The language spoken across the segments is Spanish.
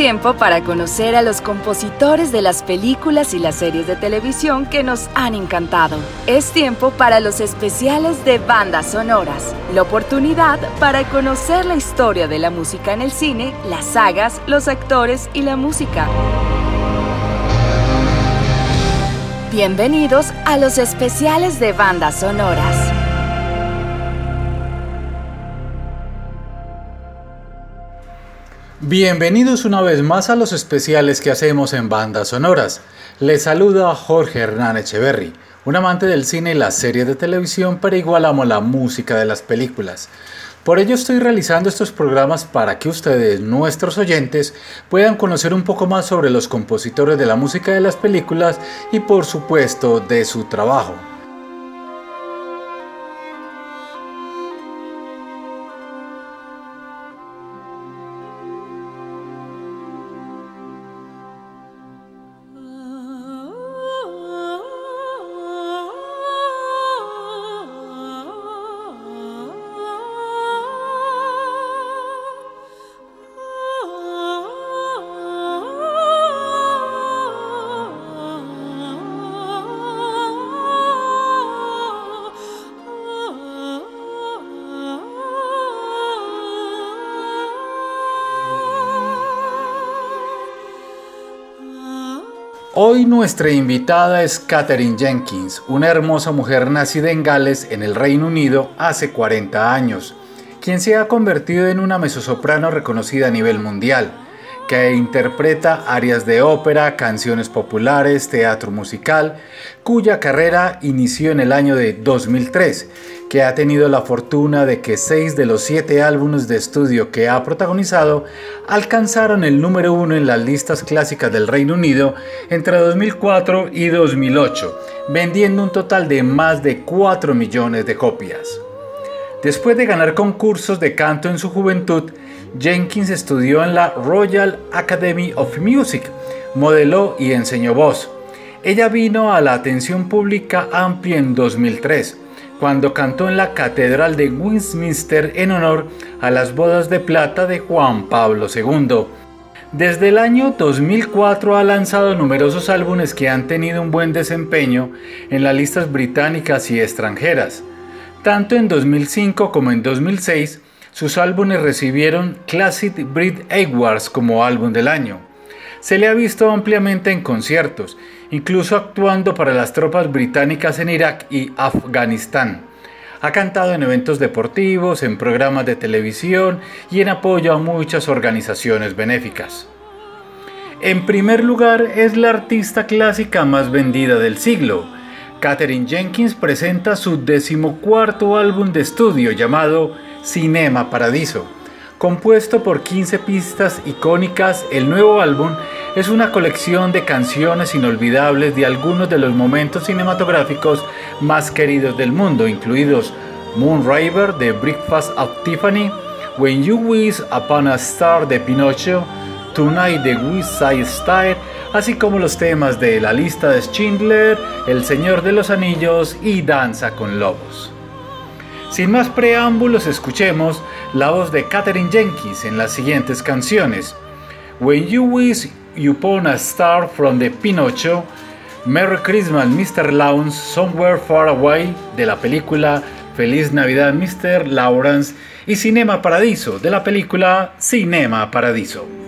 tiempo para conocer a los compositores de las películas y las series de televisión que nos han encantado. Es tiempo para los especiales de bandas sonoras, la oportunidad para conocer la historia de la música en el cine, las sagas, los actores y la música. Bienvenidos a los especiales de bandas sonoras. Bienvenidos una vez más a los especiales que hacemos en bandas sonoras. Les saluda Jorge Hernán Echeverry, un amante del cine y las series de televisión, pero igual amo la música de las películas. Por ello estoy realizando estos programas para que ustedes, nuestros oyentes, puedan conocer un poco más sobre los compositores de la música de las películas y por supuesto de su trabajo. Nuestra invitada es Katherine Jenkins, una hermosa mujer nacida en Gales, en el Reino Unido, hace 40 años, quien se ha convertido en una mezzosoprano reconocida a nivel mundial, que interpreta arias de ópera, canciones populares, teatro musical, cuya carrera inició en el año de 2003 que ha tenido la fortuna de que seis de los siete álbumes de estudio que ha protagonizado alcanzaron el número uno en las listas clásicas del Reino Unido entre 2004 y 2008, vendiendo un total de más de 4 millones de copias. Después de ganar concursos de canto en su juventud, Jenkins estudió en la Royal Academy of Music, modeló y enseñó voz. Ella vino a la atención pública amplia en 2003 cuando cantó en la Catedral de Westminster en honor a las bodas de plata de Juan Pablo II. Desde el año 2004 ha lanzado numerosos álbumes que han tenido un buen desempeño en las listas británicas y extranjeras. Tanto en 2005 como en 2006, sus álbumes recibieron Classic Brit Awards como álbum del año. Se le ha visto ampliamente en conciertos incluso actuando para las tropas británicas en Irak y Afganistán. Ha cantado en eventos deportivos, en programas de televisión y en apoyo a muchas organizaciones benéficas. En primer lugar, es la artista clásica más vendida del siglo. Katherine Jenkins presenta su decimocuarto álbum de estudio llamado Cinema Paradiso. Compuesto por 15 pistas icónicas, el nuevo álbum es una colección de canciones inolvidables de algunos de los momentos cinematográficos más queridos del mundo, incluidos Moonraver de Breakfast at Tiffany, When You Wish Upon a Star de Pinocho, Tonight de West Side Style, así como los temas de La lista de Schindler, El Señor de los Anillos y Danza con Lobos. Sin más preámbulos, escuchemos la voz de Katherine Jenkins en las siguientes canciones. When You Wish Upon a Star from the Pinocho, Merry Christmas Mr. Lawrence, Somewhere Far Away de la película Feliz Navidad Mr. Lawrence y Cinema Paradiso de la película Cinema Paradiso.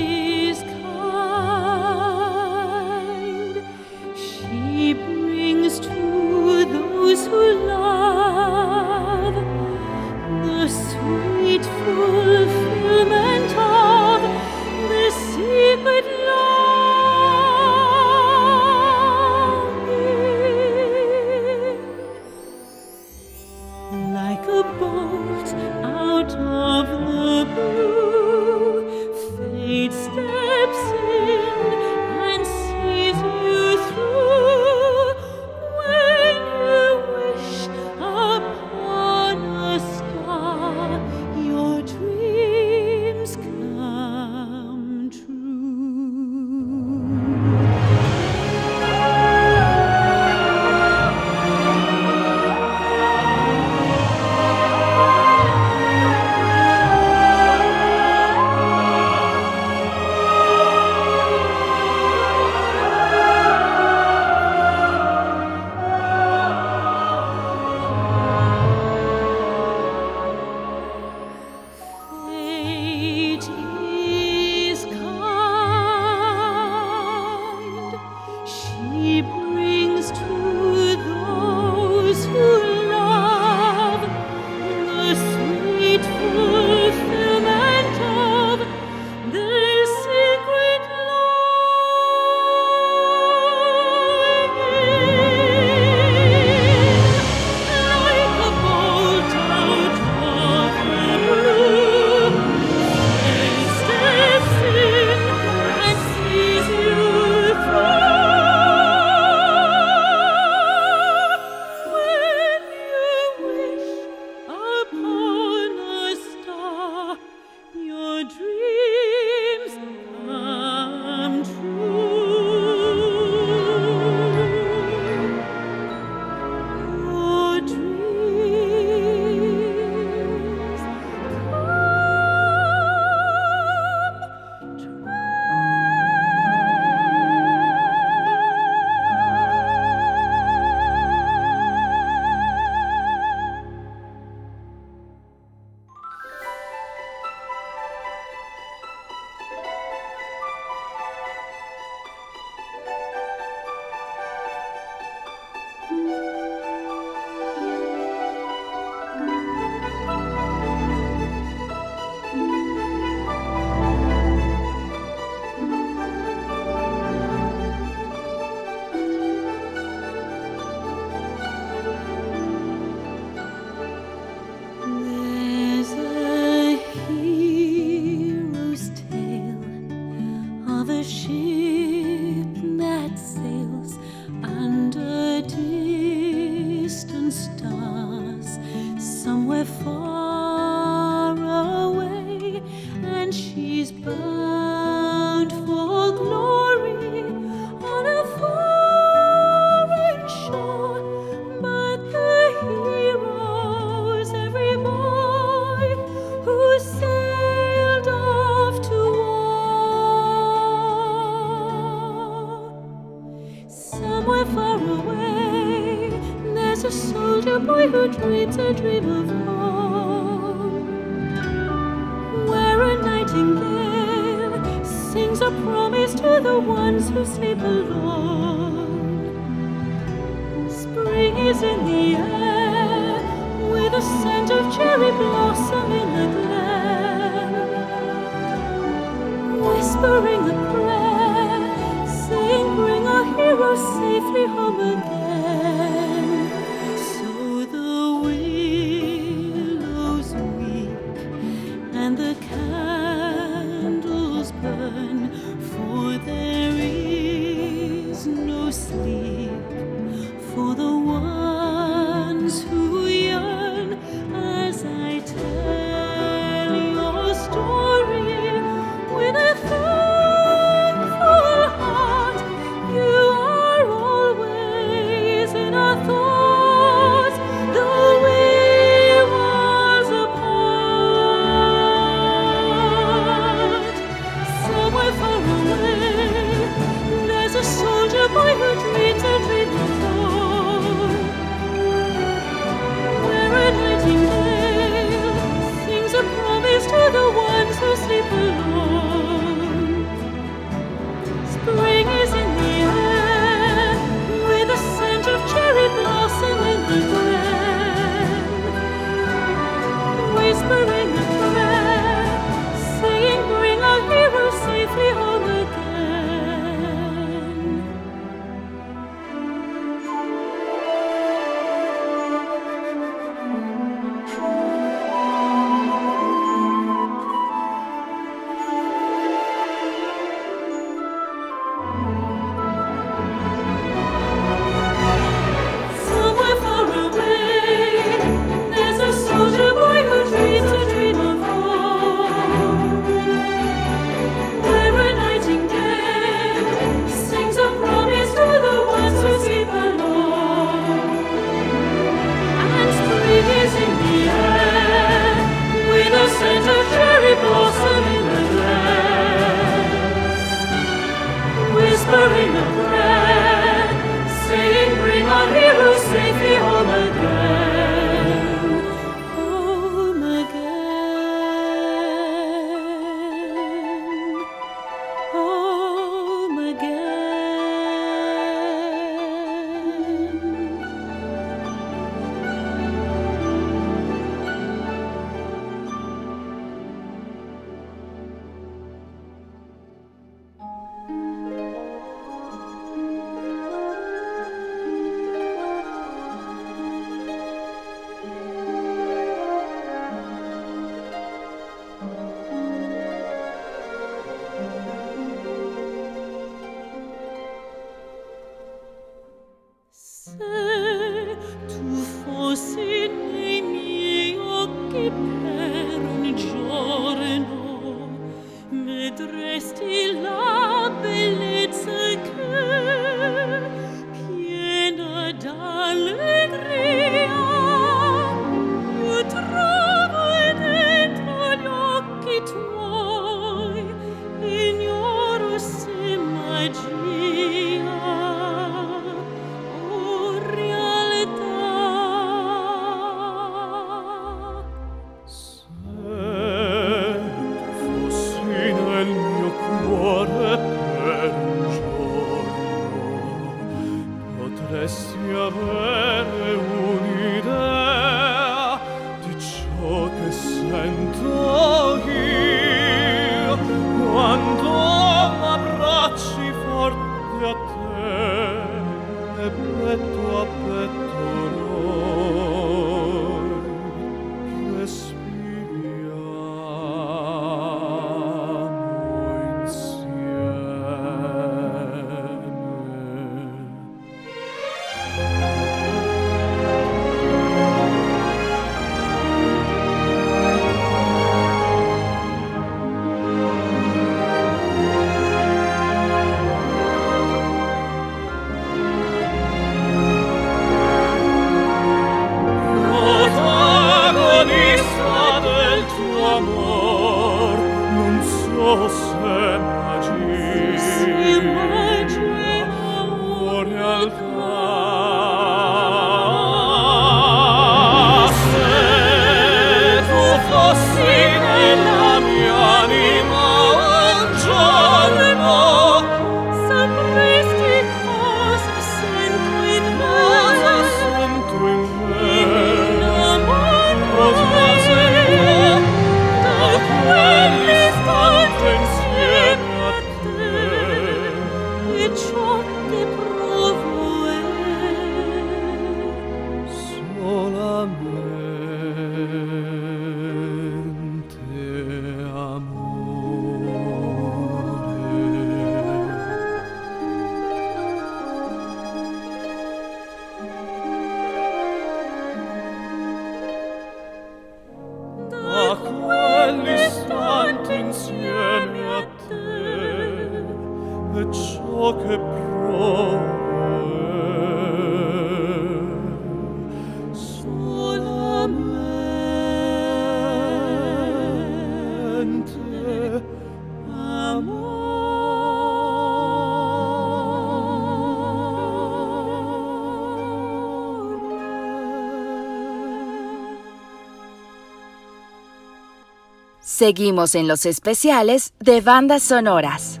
Seguimos en los especiales de bandas sonoras.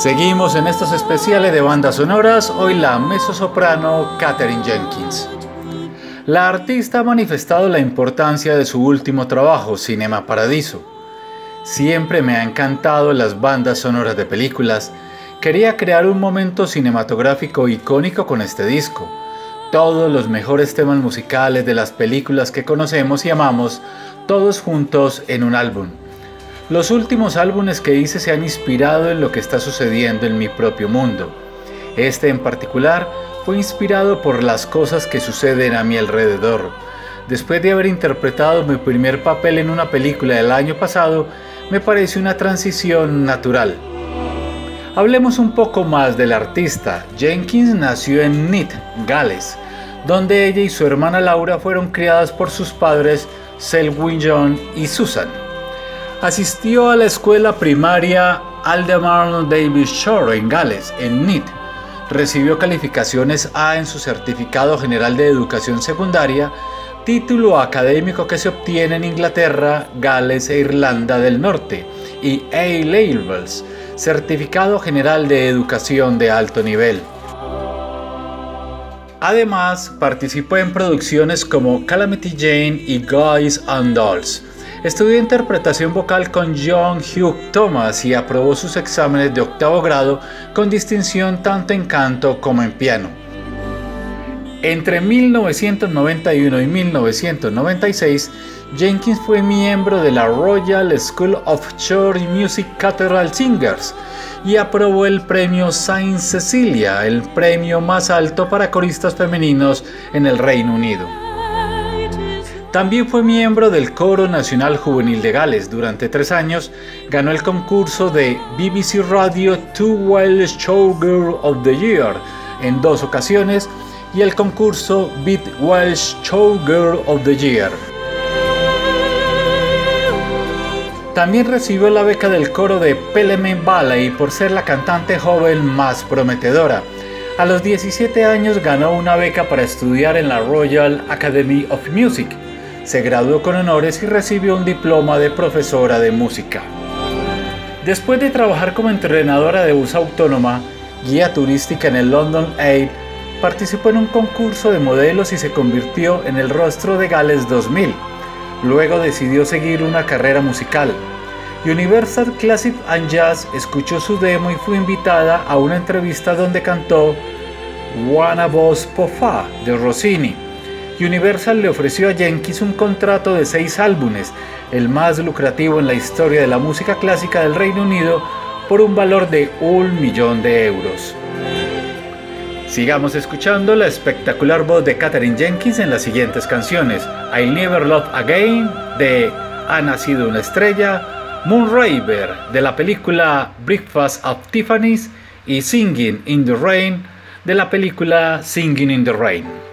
Seguimos en estos especiales de bandas sonoras, hoy la mezzosoprano Katherine Jenkins. La artista ha manifestado la importancia de su último trabajo, Cinema Paradiso. Siempre me ha encantado las bandas sonoras de películas. Quería crear un momento cinematográfico icónico con este disco. Todos los mejores temas musicales de las películas que conocemos y amamos, todos juntos en un álbum. Los últimos álbumes que hice se han inspirado en lo que está sucediendo en mi propio mundo. Este en particular fue inspirado por las cosas que suceden a mi alrededor. Después de haber interpretado mi primer papel en una película del año pasado, me parece una transición natural. Hablemos un poco más del artista. Jenkins nació en Neath, Gales, donde ella y su hermana Laura fueron criadas por sus padres Selwyn John y Susan. Asistió a la escuela primaria Alderman Davis Shore en Gales, en NIT. Recibió calificaciones A en su certificado general de educación secundaria, título académico que se obtiene en Inglaterra, Gales e Irlanda del Norte, y A-Levels, certificado general de educación de alto nivel. Además, participó en producciones como Calamity Jane y Guys and Dolls Estudió interpretación vocal con John Hugh Thomas y aprobó sus exámenes de octavo grado con distinción tanto en canto como en piano. Entre 1991 y 1996, Jenkins fue miembro de la Royal School of Church Music Cathedral Singers y aprobó el premio Saint Cecilia, el premio más alto para coristas femeninos en el Reino Unido. También fue miembro del Coro Nacional Juvenil de Gales. Durante tres años ganó el concurso de BBC Radio Two Welsh Showgirl of the Year en dos ocasiones y el concurso Beat Welsh Showgirl of the Year. También recibió la beca del coro de Pelham Valley por ser la cantante joven más prometedora. A los 17 años ganó una beca para estudiar en la Royal Academy of Music se graduó con honores y recibió un diploma de profesora de música. Después de trabajar como entrenadora de bus autónoma, guía turística en el London Aid, participó en un concurso de modelos y se convirtió en el rostro de Gales 2000. Luego decidió seguir una carrera musical. Universal Classic and Jazz escuchó su demo y fue invitada a una entrevista donde cantó Wanna Boss Pofa de Rossini Universal le ofreció a Jenkins un contrato de seis álbumes, el más lucrativo en la historia de la música clásica del Reino Unido, por un valor de un millón de euros. Sigamos escuchando la espectacular voz de Katherine Jenkins en las siguientes canciones: I'll Never Love Again de Ha nacido una estrella, Moonraver de la película Breakfast of Tiffany's y Singing in the Rain de la película Singing in the Rain.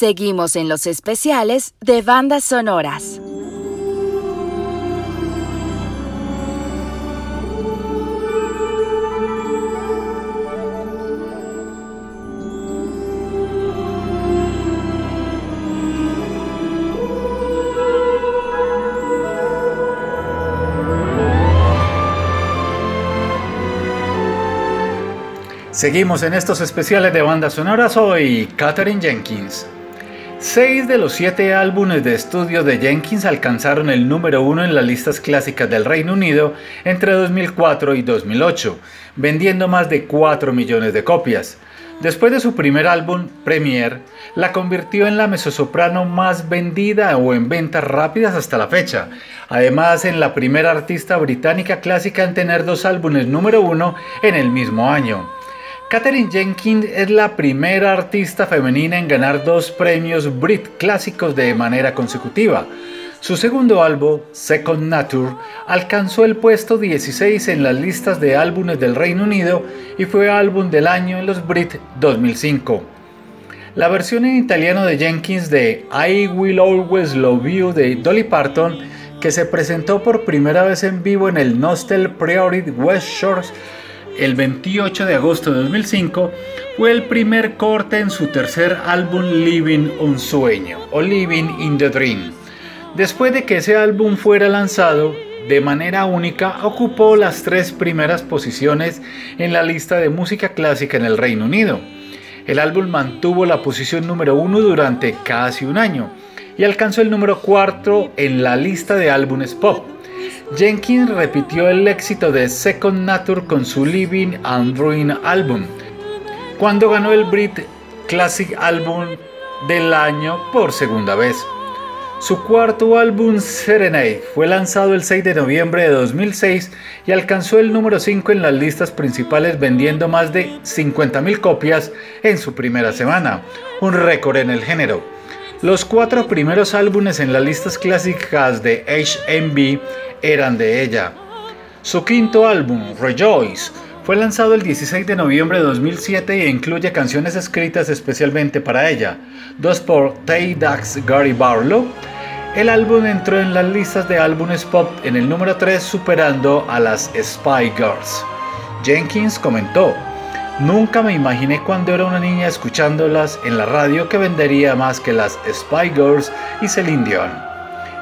Seguimos en los especiales de bandas sonoras. Seguimos en estos especiales de bandas sonoras hoy, Katherine Jenkins. Seis de los siete álbumes de estudio de Jenkins alcanzaron el número uno en las listas clásicas del Reino Unido entre 2004 y 2008, vendiendo más de 4 millones de copias. Después de su primer álbum, Premier, la convirtió en la mezzosoprano más vendida o en ventas rápidas hasta la fecha. Además, en la primera artista británica clásica en tener dos álbumes número uno en el mismo año. Katherine Jenkins es la primera artista femenina en ganar dos premios Brit clásicos de manera consecutiva. Su segundo álbum, Second Nature, alcanzó el puesto 16 en las listas de álbumes del Reino Unido y fue álbum del año en los Brit 2005. La versión en italiano de Jenkins de I Will Always Love You de Dolly Parton, que se presentó por primera vez en vivo en el Nostel Priory West Shores el 28 de agosto de 2005, fue el primer corte en su tercer álbum Living un Sueño o Living in the Dream. Después de que ese álbum fuera lanzado, de manera única ocupó las tres primeras posiciones en la lista de música clásica en el Reino Unido. El álbum mantuvo la posición número uno durante casi un año y alcanzó el número cuarto en la lista de álbumes pop. Jenkins repitió el éxito de Second Nature con su Living and Ruin álbum, cuando ganó el Brit Classic Album del año por segunda vez. Su cuarto álbum Serenade fue lanzado el 6 de noviembre de 2006 y alcanzó el número 5 en las listas principales vendiendo más de 50.000 copias en su primera semana, un récord en el género. Los cuatro primeros álbumes en las listas clásicas de HMV eran de ella. Su quinto álbum, Rejoice, fue lanzado el 16 de noviembre de 2007 e incluye canciones escritas especialmente para ella, dos por Tay Dax Gary Barlow. El álbum entró en las listas de álbumes pop en el número 3 superando a las Spy Girls. Jenkins comentó, Nunca me imaginé cuando era una niña escuchándolas en la radio que vendería más que las Spy Girls y Celine Dion.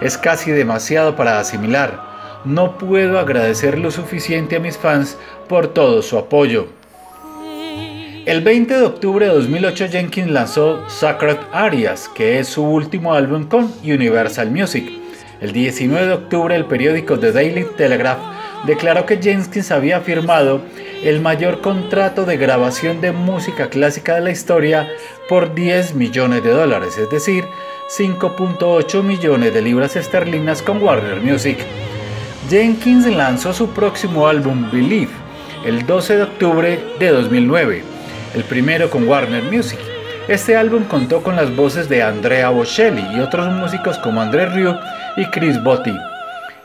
Es casi demasiado para asimilar. No puedo agradecer lo suficiente a mis fans por todo su apoyo. El 20 de octubre de 2008 Jenkins lanzó Sacred Arias, que es su último álbum con Universal Music. El 19 de octubre el periódico The Daily Telegraph declaró que Jenkins había firmado el mayor contrato de grabación de música clásica de la historia por 10 millones de dólares, es decir, 5.8 millones de libras esterlinas con Warner Music. Jenkins lanzó su próximo álbum Believe el 12 de octubre de 2009, el primero con Warner Music. Este álbum contó con las voces de Andrea Bocelli y otros músicos como André Rieu y Chris Botti.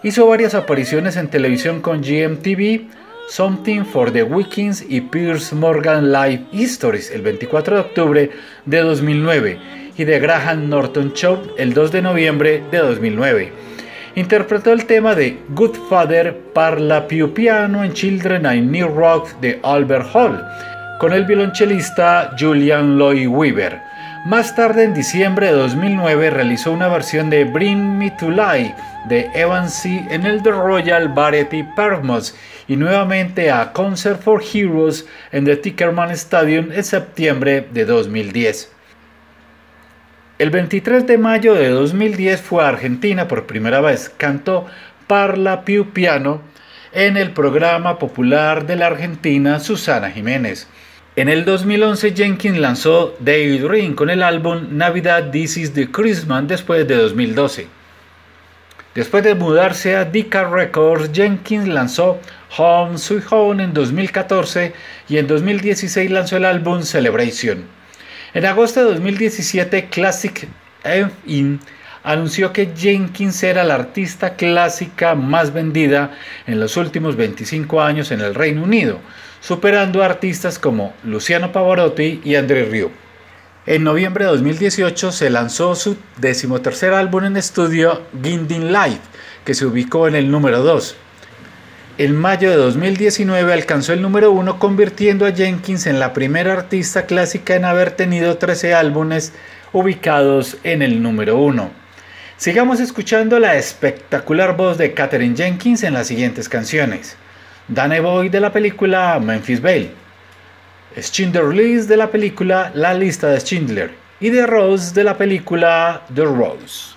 Hizo varias apariciones en televisión con GMTV, Something for the Weekends y Pierce Morgan Live Histories el 24 de octubre de 2009 y The Graham Norton Show el 2 de noviembre de 2009 interpretó el tema de Good Father Parla Piu Piano en Children I New Rock de Albert Hall, con el violonchelista Julian Lloyd Weaver. Más tarde, en diciembre de 2009, realizó una versión de Bring Me to Life de Evan C. en el The Royal Variety Performance y nuevamente a Concert for Heroes en The Tickerman Stadium en septiembre de 2010. El 23 de mayo de 2010 fue a Argentina por primera vez. Cantó Parla Piu Piano en el programa popular de la Argentina Susana Jiménez. En el 2011 Jenkins lanzó Daydream con el álbum Navidad This is the Christmas después de 2012. Después de mudarse a Decca Records, Jenkins lanzó Home Sweet Home en 2014 y en 2016 lanzó el álbum Celebration. En agosto de 2017, Classic In anunció que Jenkins era la artista clásica más vendida en los últimos 25 años en el Reino Unido, superando a artistas como Luciano Pavarotti y André Rieu. En noviembre de 2018 se lanzó su decimotercer álbum en estudio, Gindin Live, que se ubicó en el número 2. En mayo de 2019 alcanzó el número uno convirtiendo a Jenkins en la primera artista clásica en haber tenido 13 álbumes ubicados en el número uno. Sigamos escuchando la espectacular voz de Katherine Jenkins en las siguientes canciones. Danny Boy de la película Memphis Belle, Schindler List de la película La lista de Schindler y The Rose de la película The Rose.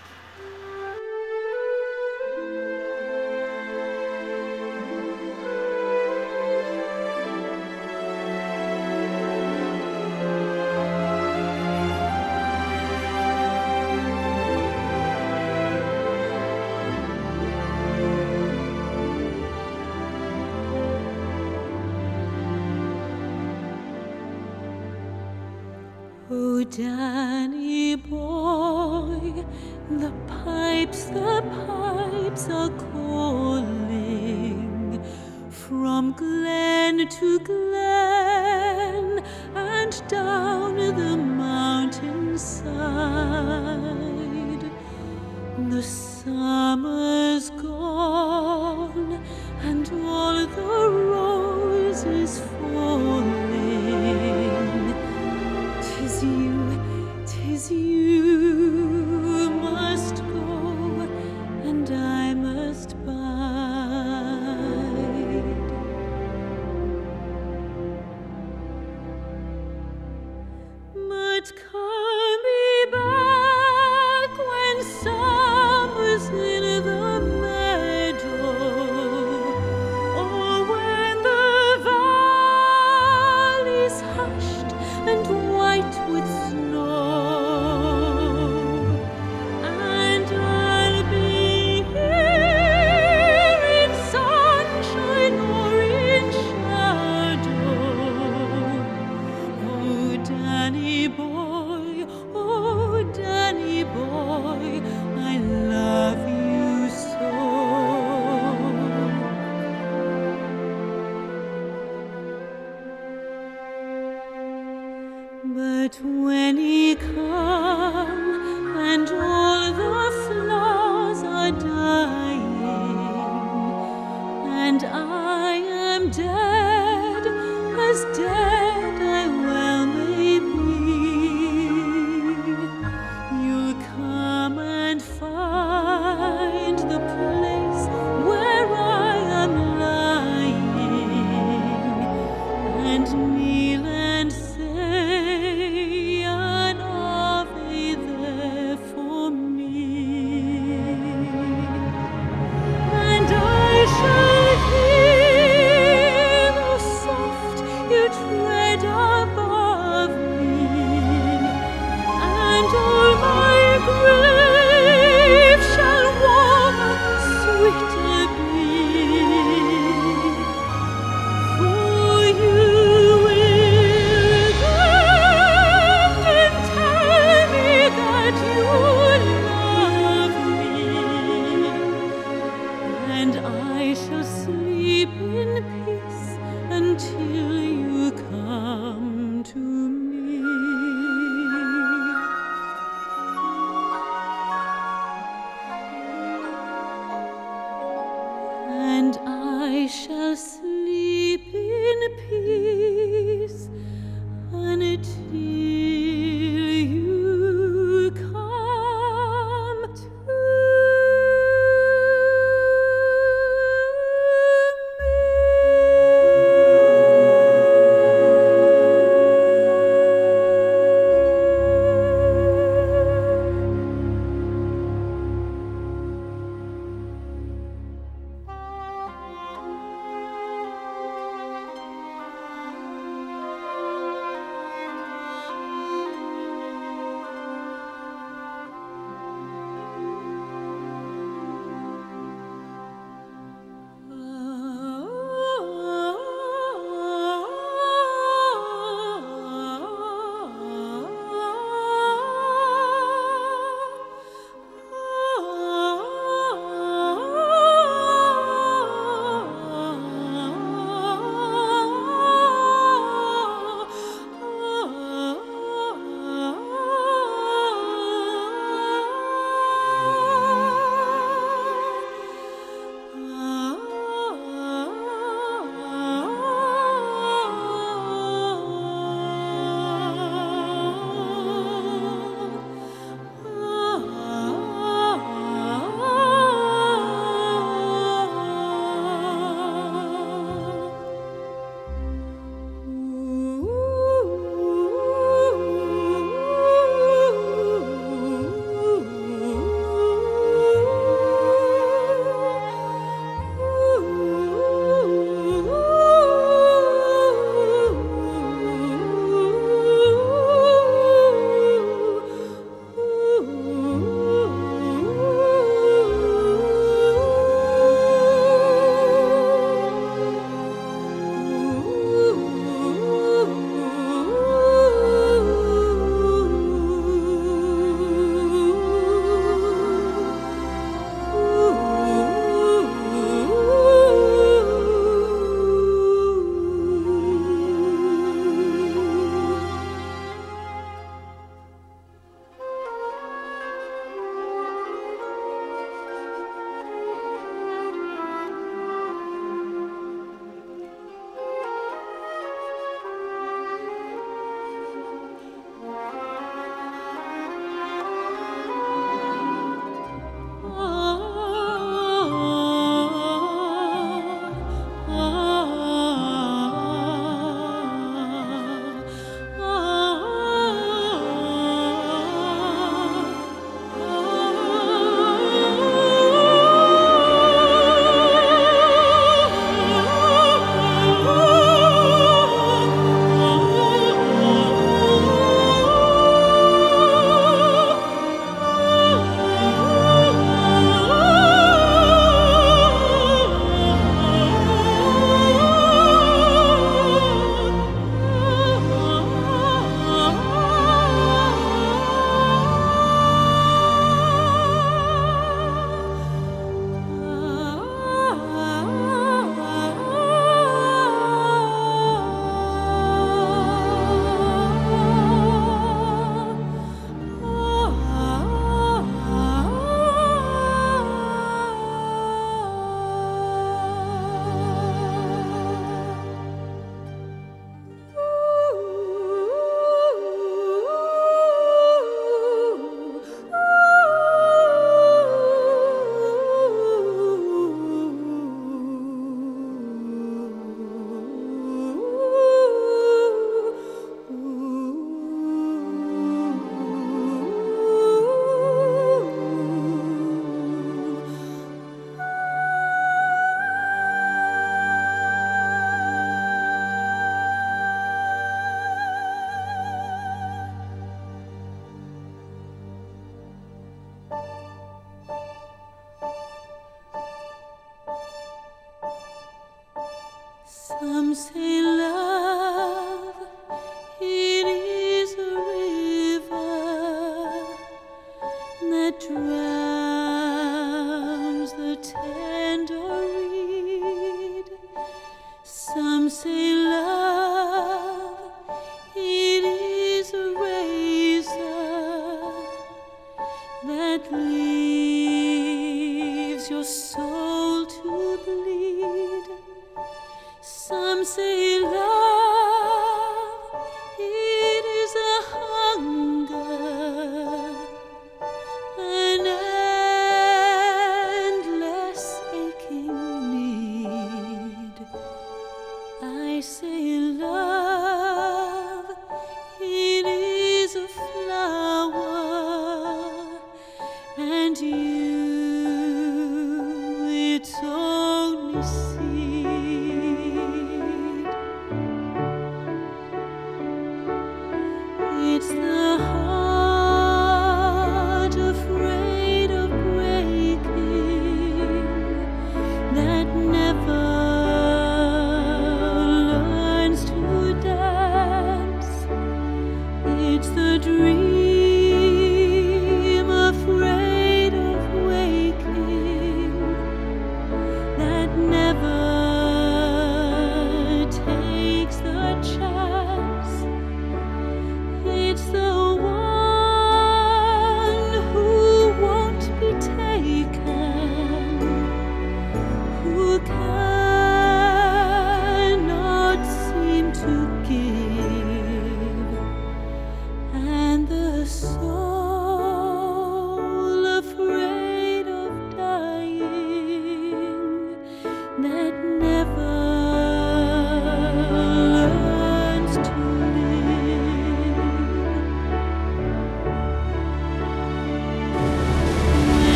The roses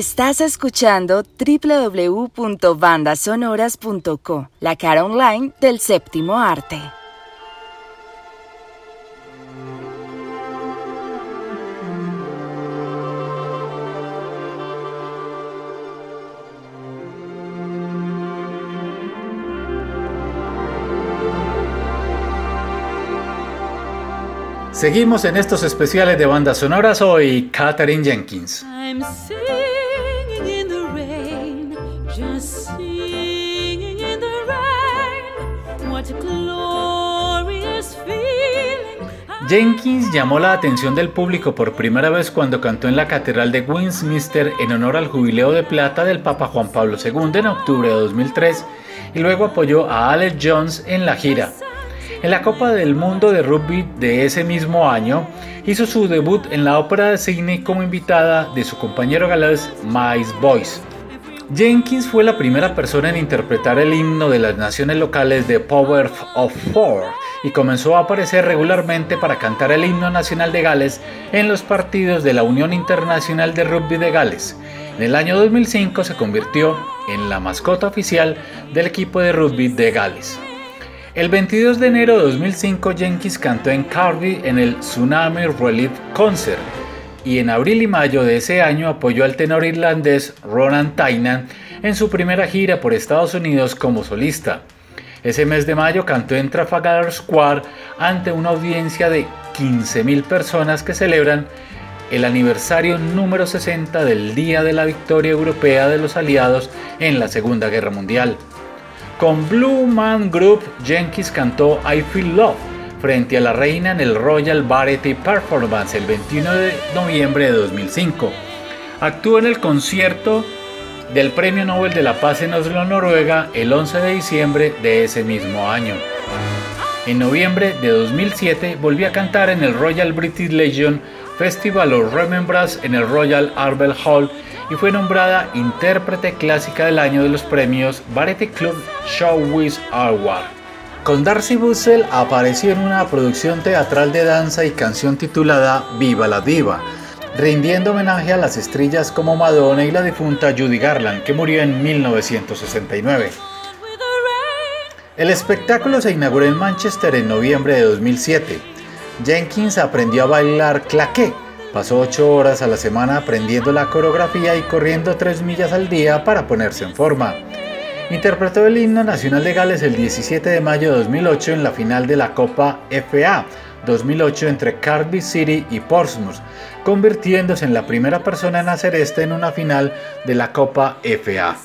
Estás escuchando www.bandasonoras.co, la cara online del séptimo arte. Seguimos en estos especiales de bandas sonoras hoy, Katherine Jenkins. I'm Jenkins llamó la atención del público por primera vez cuando cantó en la Catedral de Westminster en honor al jubileo de plata del Papa Juan Pablo II en octubre de 2003 y luego apoyó a Alex Jones en la gira. En la Copa del Mundo de Rugby de ese mismo año, hizo su debut en la Ópera de Sydney como invitada de su compañero galés Miles Boyce. Jenkins fue la primera persona en interpretar el himno de las naciones locales de Power of Four y comenzó a aparecer regularmente para cantar el himno nacional de Gales en los partidos de la Unión Internacional de Rugby de Gales. En el año 2005 se convirtió en la mascota oficial del equipo de rugby de Gales. El 22 de enero de 2005 Jenkins cantó en Cardiff en el Tsunami Relief Concert y en abril y mayo de ese año apoyó al tenor irlandés Ronan Tynan en su primera gira por Estados Unidos como solista. Ese mes de mayo cantó en Trafalgar Square ante una audiencia de 15.000 personas que celebran el aniversario número 60 del Día de la Victoria Europea de los Aliados en la Segunda Guerra Mundial. Con Blue Man Group, Jenkins cantó I Feel Love frente a la reina en el Royal Variety Performance el 21 de noviembre de 2005. Actuó en el concierto del Premio Nobel de la Paz en Oslo, Noruega, el 11 de diciembre de ese mismo año. En noviembre de 2007 volvió a cantar en el Royal British Legion Festival of Remembrance en el Royal Albert Hall y fue nombrada intérprete clásica del año de los premios Variety Club Showbiz Award. Con Darcy Bussell apareció en una producción teatral de danza y canción titulada Viva la Diva, rindiendo homenaje a las estrellas como Madonna y la difunta Judy Garland, que murió en 1969. El espectáculo se inauguró en Manchester en noviembre de 2007. Jenkins aprendió a bailar claqué. Pasó ocho horas a la semana aprendiendo la coreografía y corriendo tres millas al día para ponerse en forma. Interpretó el himno nacional de Gales el 17 de mayo de 2008 en la final de la Copa FA 2008 entre Cardiff City y Portsmouth, convirtiéndose en la primera persona en hacer este en una final de la Copa FA.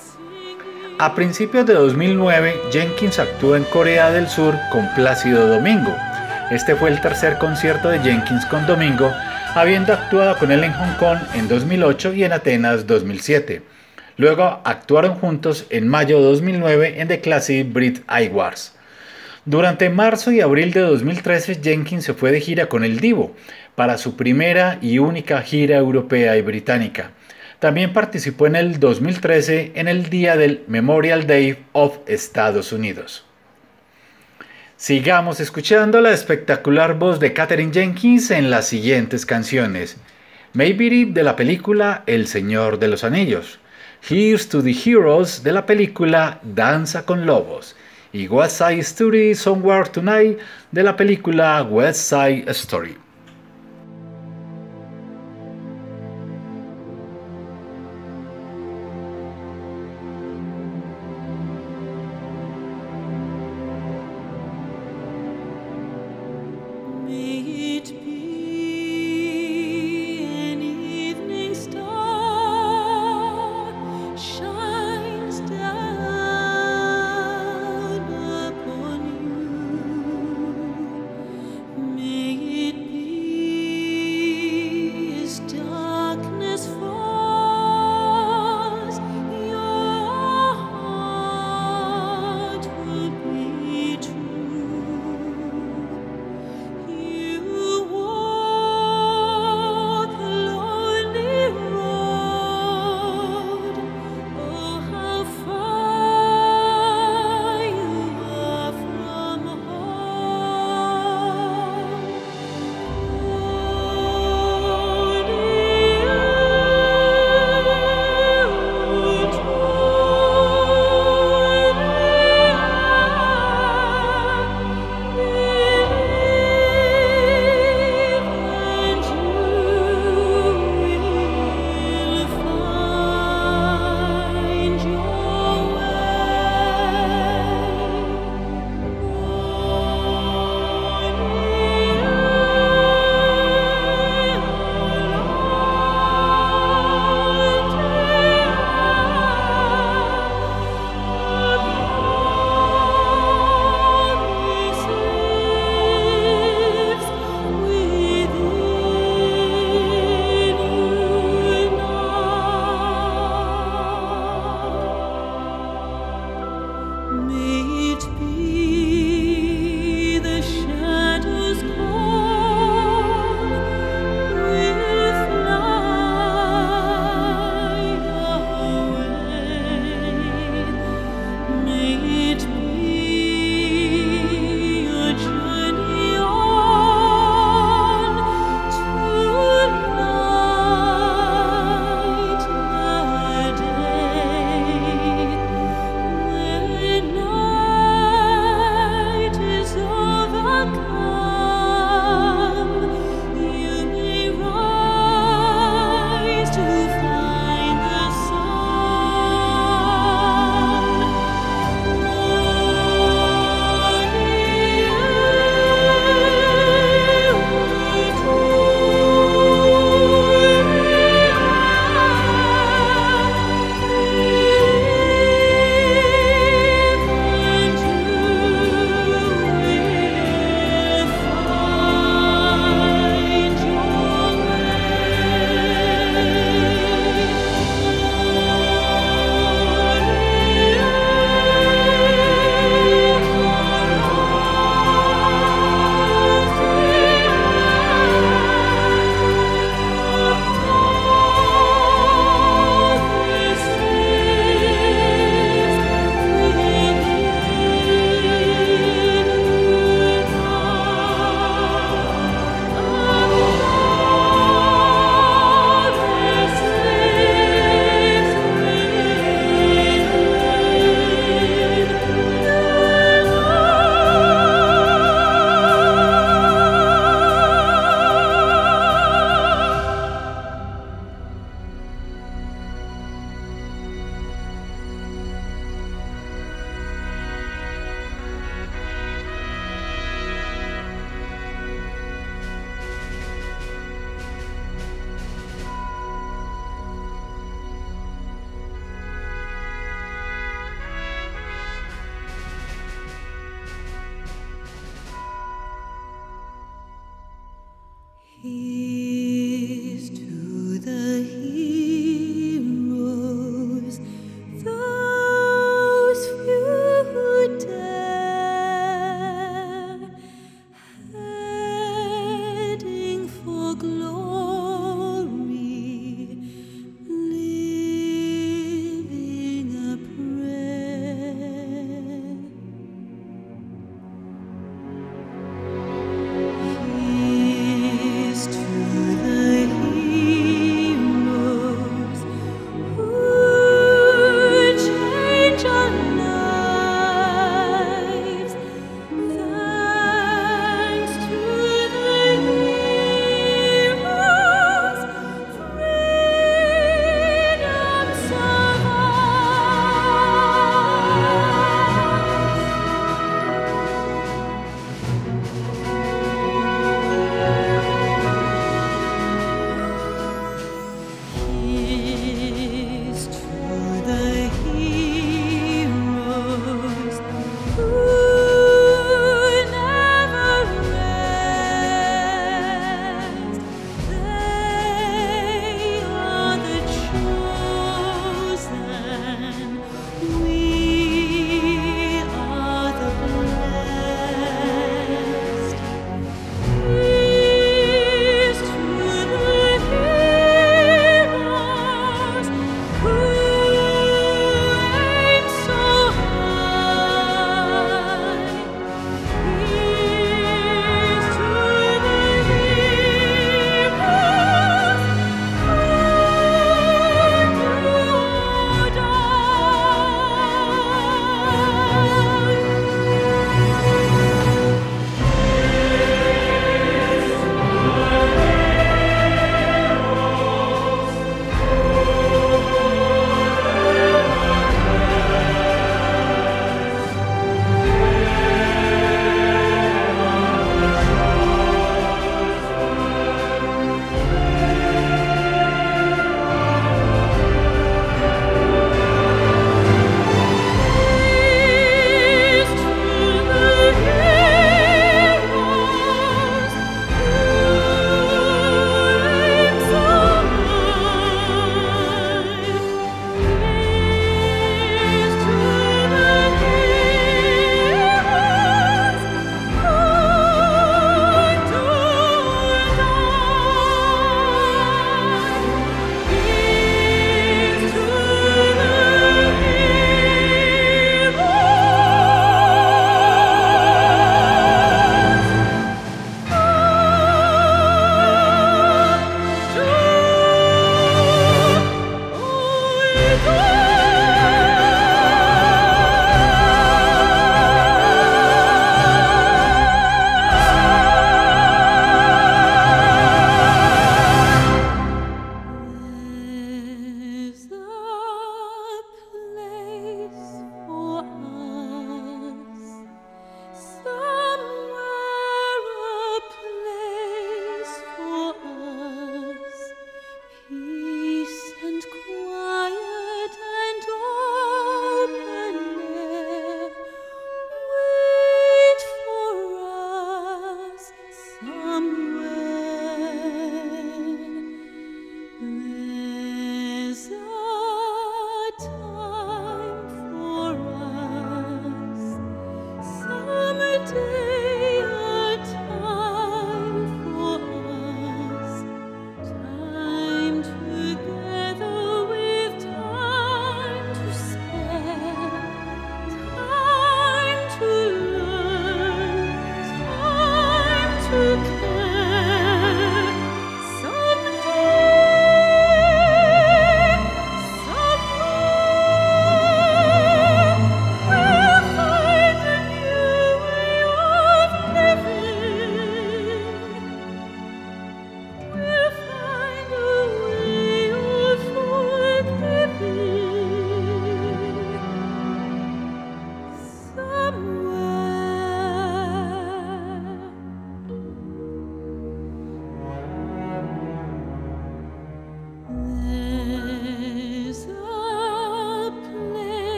A principios de 2009, Jenkins actuó en Corea del Sur con Plácido Domingo. Este fue el tercer concierto de Jenkins con Domingo, habiendo actuado con él en Hong Kong en 2008 y en Atenas 2007. Luego actuaron juntos en mayo de 2009 en The Classic Brit Awards. Durante marzo y abril de 2013, Jenkins se fue de gira con el Divo para su primera y única gira europea y británica. También participó en el 2013 en el día del Memorial Day of Estados Unidos. Sigamos escuchando la espectacular voz de Katherine Jenkins en las siguientes canciones. Maybe de la película El Señor de los Anillos. Here's to the Heroes de la película Danza con Lobos. Y West Side Story Somewhere Tonight de la película West Side Story.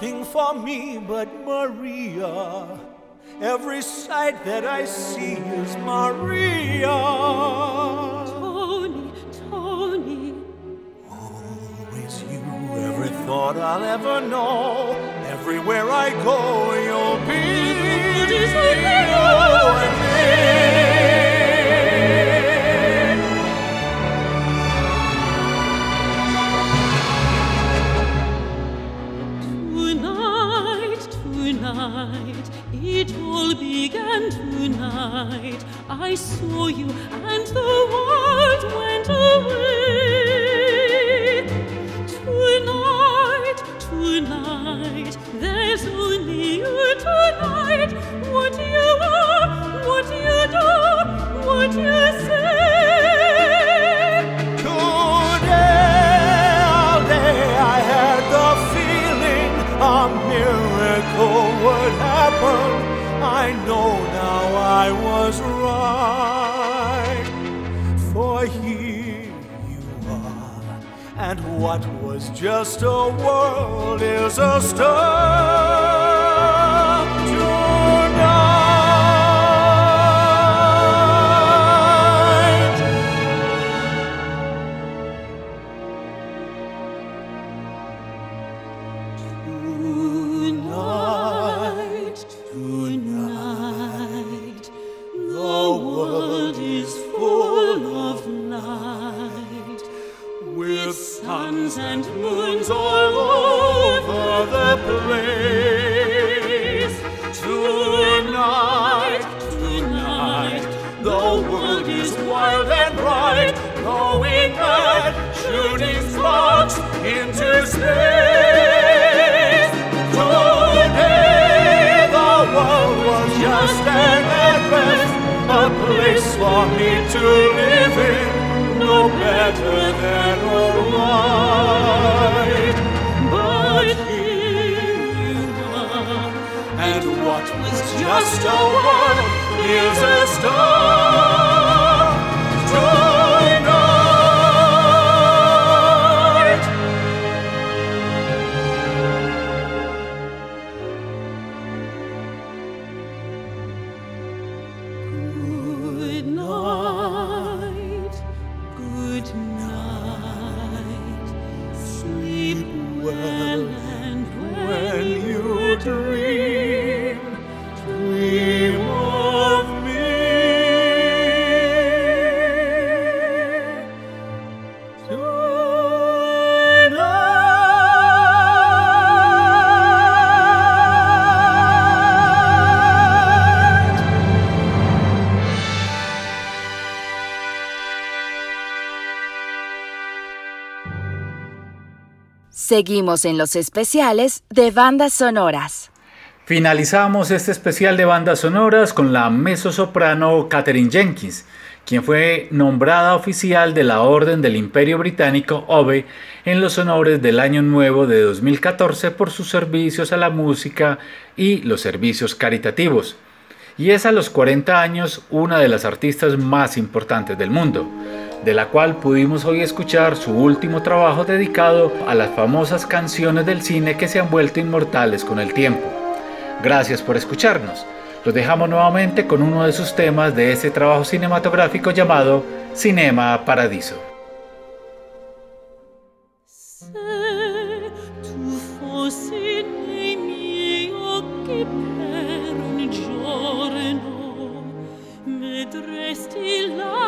Nothing for me but Maria. Every sight that I see is Maria. Tony, Tony, Always you, every thought I'll ever know. Everywhere I go, you'll be I saw you and the world went what was just a world is a star just a word is Seguimos en los especiales de bandas sonoras. Finalizamos este especial de bandas sonoras con la mezzosoprano Katherine Jenkins, quien fue nombrada oficial de la Orden del Imperio Británico OBE en los honores del Año Nuevo de 2014 por sus servicios a la música y los servicios caritativos. Y es a los 40 años una de las artistas más importantes del mundo, de la cual pudimos hoy escuchar su último trabajo dedicado a las famosas canciones del cine que se han vuelto inmortales con el tiempo. Gracias por escucharnos. Los dejamos nuevamente con uno de sus temas de este trabajo cinematográfico llamado Cinema Paradiso. Vedresti la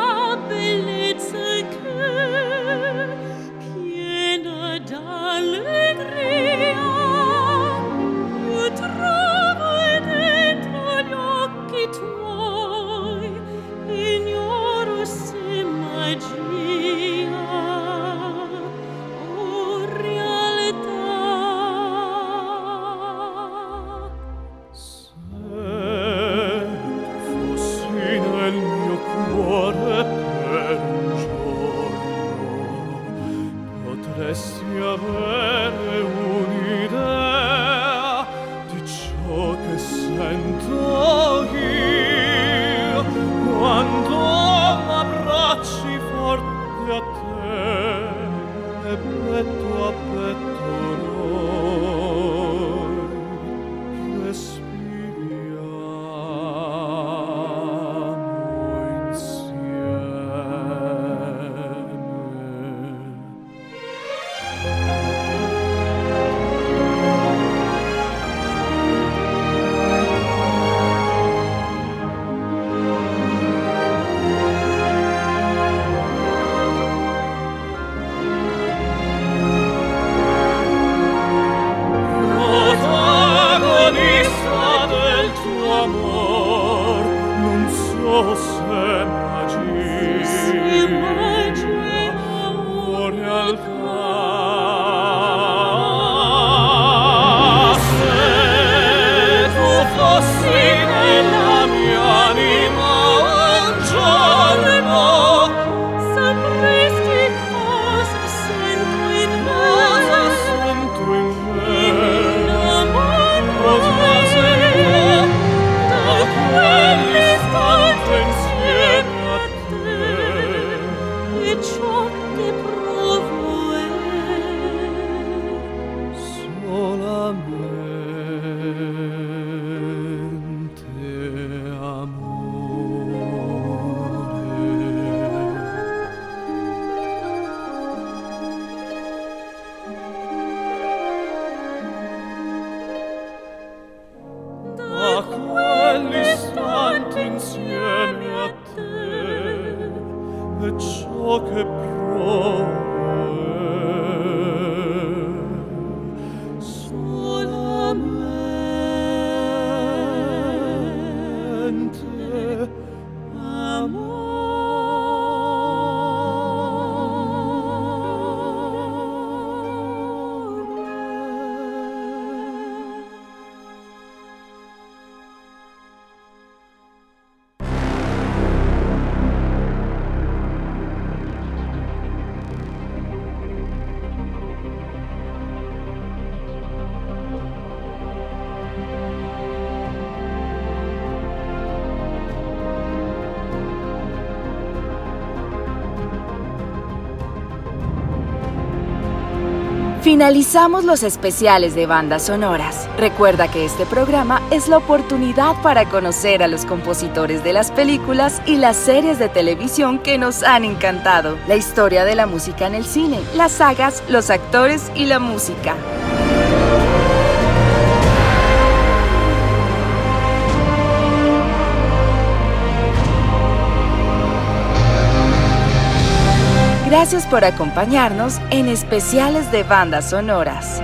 Finalizamos los especiales de bandas sonoras. Recuerda que este programa es la oportunidad para conocer a los compositores de las películas y las series de televisión que nos han encantado, la historia de la música en el cine, las sagas, los actores y la música. Gracias por acompañarnos en especiales de bandas sonoras.